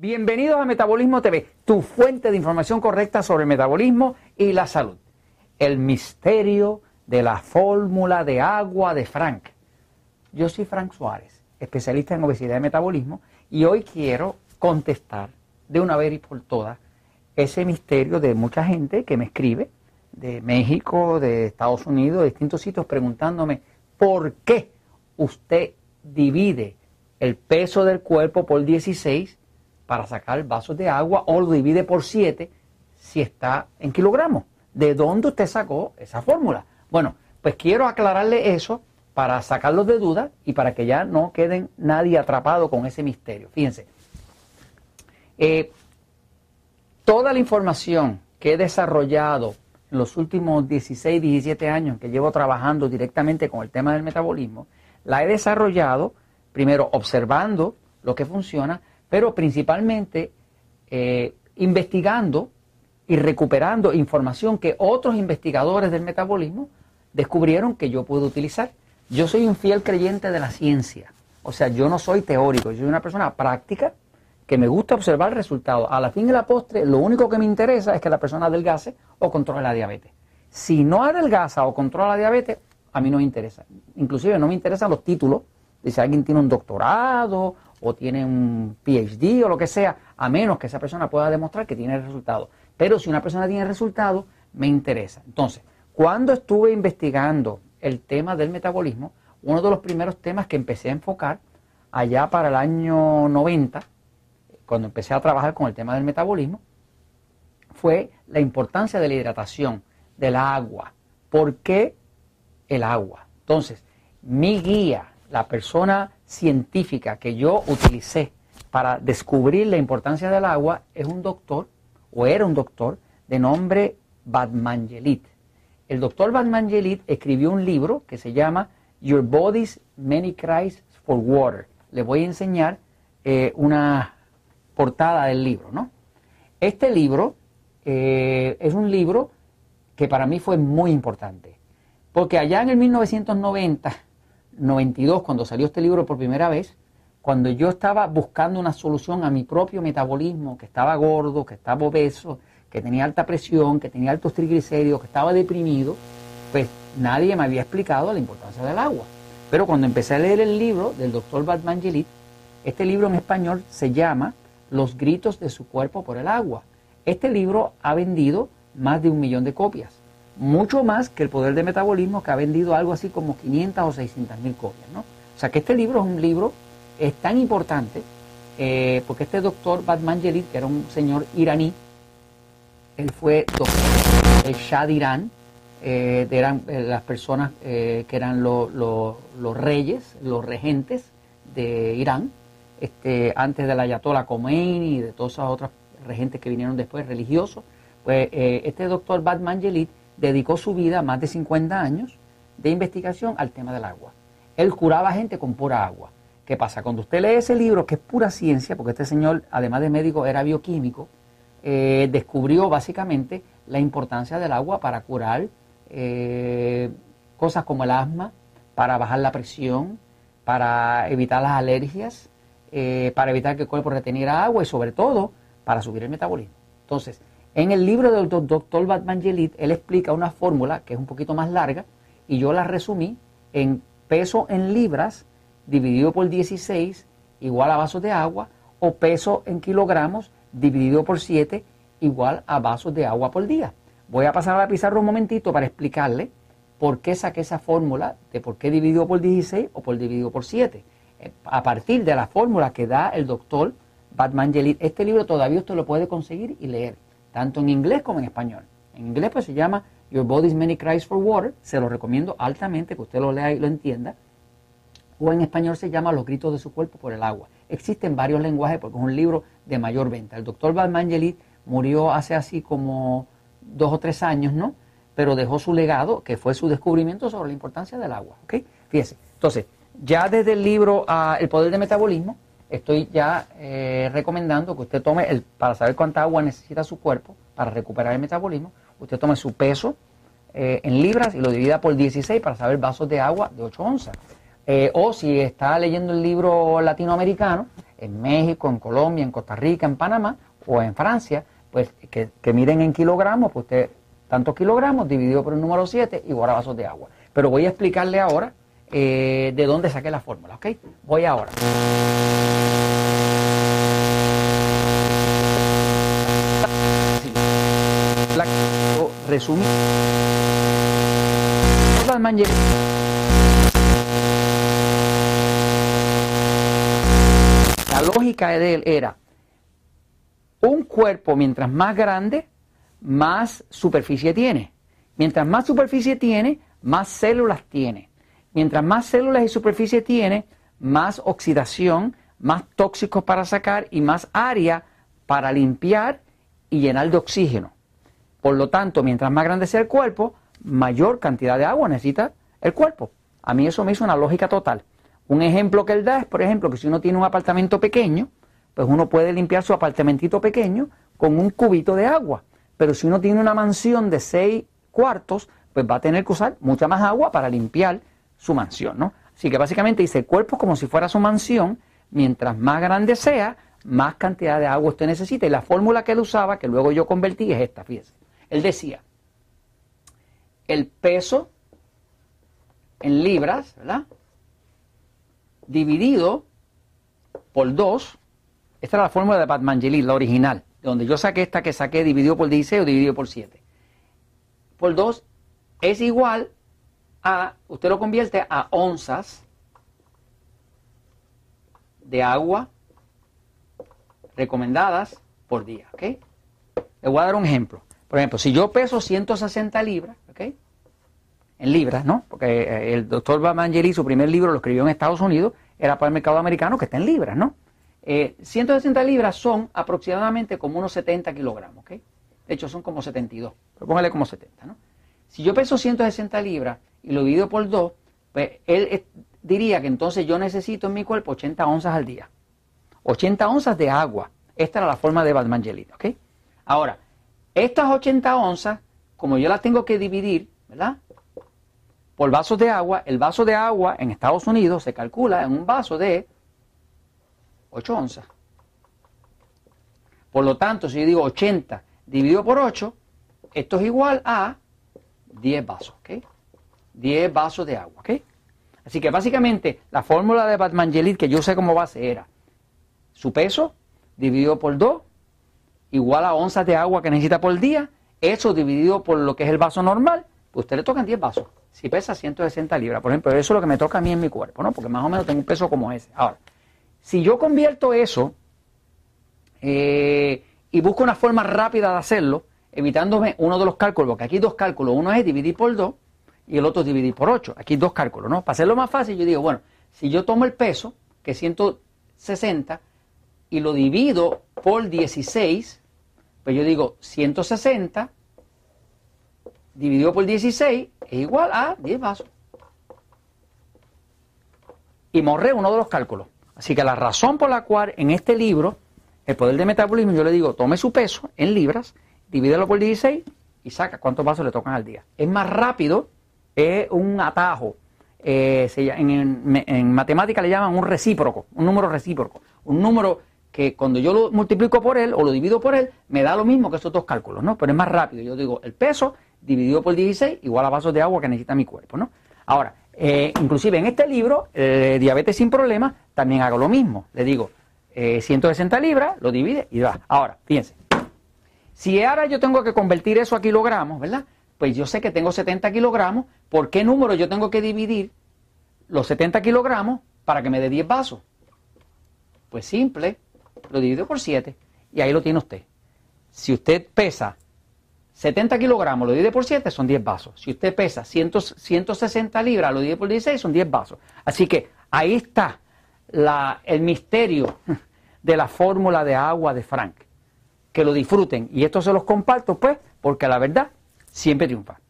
Bienvenidos a Metabolismo TV, tu fuente de información correcta sobre metabolismo y la salud. El misterio de la fórmula de agua de Frank. Yo soy Frank Suárez, especialista en obesidad y metabolismo, y hoy quiero contestar de una vez y por todas ese misterio de mucha gente que me escribe de México, de Estados Unidos, de distintos sitios, preguntándome por qué usted divide el peso del cuerpo por 16 para sacar vasos de agua o lo divide por 7 si está en kilogramos. ¿De dónde usted sacó esa fórmula? Bueno, pues quiero aclararle eso para sacarlos de duda y para que ya no queden nadie atrapado con ese misterio. Fíjense, eh, toda la información que he desarrollado en los últimos 16, 17 años que llevo trabajando directamente con el tema del metabolismo, la he desarrollado primero observando lo que funciona, pero principalmente eh, investigando y recuperando información que otros investigadores del metabolismo descubrieron que yo puedo utilizar. Yo soy un fiel creyente de la ciencia, o sea, yo no soy teórico, yo soy una persona práctica que me gusta observar resultados. A la fin y la postre, lo único que me interesa es que la persona adelgace o controle la diabetes. Si no adelgaza o controla la diabetes, a mí no me interesa. Inclusive no me interesan los títulos de si alguien tiene un doctorado o tiene un PhD o lo que sea, a menos que esa persona pueda demostrar que tiene resultados. Pero si una persona tiene resultados, me interesa. Entonces, cuando estuve investigando el tema del metabolismo, uno de los primeros temas que empecé a enfocar allá para el año 90, cuando empecé a trabajar con el tema del metabolismo, fue la importancia de la hidratación, del agua. ¿Por qué el agua? Entonces, mi guía, la persona científica que yo utilicé para descubrir la importancia del agua es un doctor, o era un doctor, de nombre Batmangelit. El doctor Batmangelit escribió un libro que se llama Your Body's Many Cries for Water. Le voy a enseñar eh, una portada del libro, ¿no? Este libro eh, es un libro que para mí fue muy importante, porque allá en el 1990 92, cuando salió este libro por primera vez, cuando yo estaba buscando una solución a mi propio metabolismo, que estaba gordo, que estaba obeso, que tenía alta presión, que tenía altos triglicéridos, que estaba deprimido, pues nadie me había explicado la importancia del agua. Pero cuando empecé a leer el libro del doctor Batmangelit, este libro en español se llama Los gritos de su cuerpo por el agua. Este libro ha vendido más de un millón de copias mucho más que el poder de metabolismo que ha vendido algo así como 500 o 600 mil copias. ¿no? O sea que este libro es un libro, es tan importante, eh, porque este doctor Batmangelit, que era un señor iraní, él fue doctor del Shah de Irán, eh, eran eh, las personas que eran los reyes, los regentes de Irán, este, antes del Ayatollah Khomeini y de todas esas otras regentes que vinieron después, religiosos. Pues este doctor Batmangelit dedicó su vida, más de 50 años, de investigación al tema del agua. Él curaba gente con pura agua. ¿Qué pasa? Cuando usted lee ese libro, que es pura ciencia, porque este señor, además de médico, era bioquímico, eh, descubrió básicamente la importancia del agua para curar eh, cosas como el asma, para bajar la presión, para evitar las alergias, eh, para evitar que el cuerpo reteniera agua y sobre todo para subir el metabolismo. Entonces, en el libro del doctor Batmangelit, él explica una fórmula que es un poquito más larga y yo la resumí en peso en libras dividido por 16 igual a vasos de agua o peso en kilogramos dividido por 7 igual a vasos de agua por día. Voy a pasar a la pizarra un momentito para explicarle por qué saqué esa fórmula de por qué dividido por 16 o por dividido por 7. Eh, a partir de la fórmula que da el doctor Batmangelit, este libro todavía usted lo puede conseguir y leer tanto en inglés como en español. En inglés pues se llama Your Body's Many Cries for Water, se lo recomiendo altamente que usted lo lea y lo entienda. O en español se llama Los gritos de su cuerpo por el agua. Existen varios lenguajes porque es un libro de mayor venta. El doctor Balmangeli murió hace así como dos o tres años, ¿no? Pero dejó su legado, que fue su descubrimiento sobre la importancia del agua, ¿ok? Fíjese, entonces, ya desde el libro El Poder del Metabolismo, estoy ya eh, recomendando que usted tome, el, para saber cuánta agua necesita su cuerpo para recuperar el metabolismo, usted tome su peso eh, en libras y lo divida por 16 para saber vasos de agua de 8 onzas. Eh, o si está leyendo el libro latinoamericano, en México, en Colombia, en Costa Rica, en Panamá o en Francia, pues que, que miren en kilogramos, pues usted, tantos kilogramos dividido por el número 7 igual a vasos de agua. Pero voy a explicarle ahora eh, de dónde saqué la fórmula, ¿ok? Voy ahora. La lógica de él era un cuerpo mientras más grande, más superficie tiene. Mientras más superficie tiene, más células tiene. Mientras más células y superficie tiene, más oxidación, más tóxicos para sacar y más área para limpiar y llenar de oxígeno. Por lo tanto, mientras más grande sea el cuerpo, mayor cantidad de agua necesita el cuerpo. A mí eso me hizo una lógica total. Un ejemplo que él da es, por ejemplo, que si uno tiene un apartamento pequeño, pues uno puede limpiar su apartamentito pequeño con un cubito de agua. Pero si uno tiene una mansión de seis cuartos, pues va a tener que usar mucha más agua para limpiar su mansión, ¿no? Así que básicamente dice, el cuerpo es como si fuera su mansión, mientras más grande sea, más cantidad de agua usted necesita. Y la fórmula que él usaba, que luego yo convertí, es esta, fíjese. Él decía, el peso en libras, ¿verdad? Dividido por 2, esta es la fórmula de Batmangelit, la original, donde yo saqué esta que saqué dividido por 16 o dividido por 7. Por 2 es igual a, usted lo convierte a onzas de agua recomendadas por día, ¿ok? Le voy a dar un ejemplo. Por ejemplo, si yo peso 160 libras, ¿ok? En libras, ¿no? Porque eh, el doctor Bamangeli, su primer libro lo escribió en Estados Unidos, era para el mercado americano, que está en libras, ¿no? 160 eh, libras son aproximadamente como unos 70 kilogramos, ¿ok? De hecho, son como 72, pero póngale como 70, ¿no? Si yo peso 160 libras y lo divido por 2, pues él diría que entonces yo necesito en mi cuerpo 80 onzas al día. 80 onzas de agua. Esta era la forma de Batmangelito, ¿ok? Ahora, estas 80 onzas, como yo las tengo que dividir, ¿verdad? Por vasos de agua, el vaso de agua en Estados Unidos se calcula en un vaso de 8 onzas. Por lo tanto, si yo digo 80 dividido por 8, esto es igual a 10 vasos, ¿ok? 10 vasos de agua, ¿ok? Así que básicamente la fórmula de Batmangelit que yo sé cómo base era su peso dividido por 2 igual a onzas de agua que necesita por día, eso dividido por lo que es el vaso normal, pues usted le tocan 10 vasos. Si pesa 160 libras, por ejemplo, eso es lo que me toca a mí en mi cuerpo, ¿no? Porque más o menos tengo un peso como ese. Ahora, si yo convierto eso eh, y busco una forma rápida de hacerlo, evitándome uno de los cálculos, porque aquí dos cálculos, uno es dividir por 2 y el otro dividir por 8. Aquí dos cálculos, ¿no? Para hacerlo más fácil, yo digo, bueno, si yo tomo el peso, que es 160, y lo divido por 16, pues yo digo 160 dividido por 16 es igual a 10 vasos. Y morré uno de los cálculos. Así que la razón por la cual en este libro, el poder de metabolismo, yo le digo, tome su peso en libras, divídelo por 16 y saca cuántos vasos le tocan al día. Es más rápido, es un atajo. Eh, en, matemática le llaman un recíproco, un número recíproco, un número que cuando yo lo multiplico por él o lo divido por él, me da lo mismo que estos dos cálculos, ¿no? Pero es más rápido. Yo digo, el peso dividido por 16 igual a vasos de agua que necesita mi cuerpo, ¿no? Ahora, eh, inclusive en este libro, eh, Diabetes sin Problemas, también hago lo mismo. Le digo, 160 eh, libras, lo divide y va. Ahora, fíjense. Si ahora yo tengo que convertir eso a kilogramos, ¿verdad? Pues yo sé que tengo 70 kilogramos. ¿Por qué número yo tengo que dividir los 70 kilogramos para que me dé 10 vasos? Pues simple, lo divido por 7 y ahí lo tiene usted. Si usted pesa 70 kilogramos, lo divide por 7, son 10 vasos. Si usted pesa 160 libras, lo divide por 16, son 10 vasos. Así que ahí está el misterio de la fórmula de agua de Frank. Que lo disfruten. Y esto se los comparto, pues, porque la verdad siempre triunfa.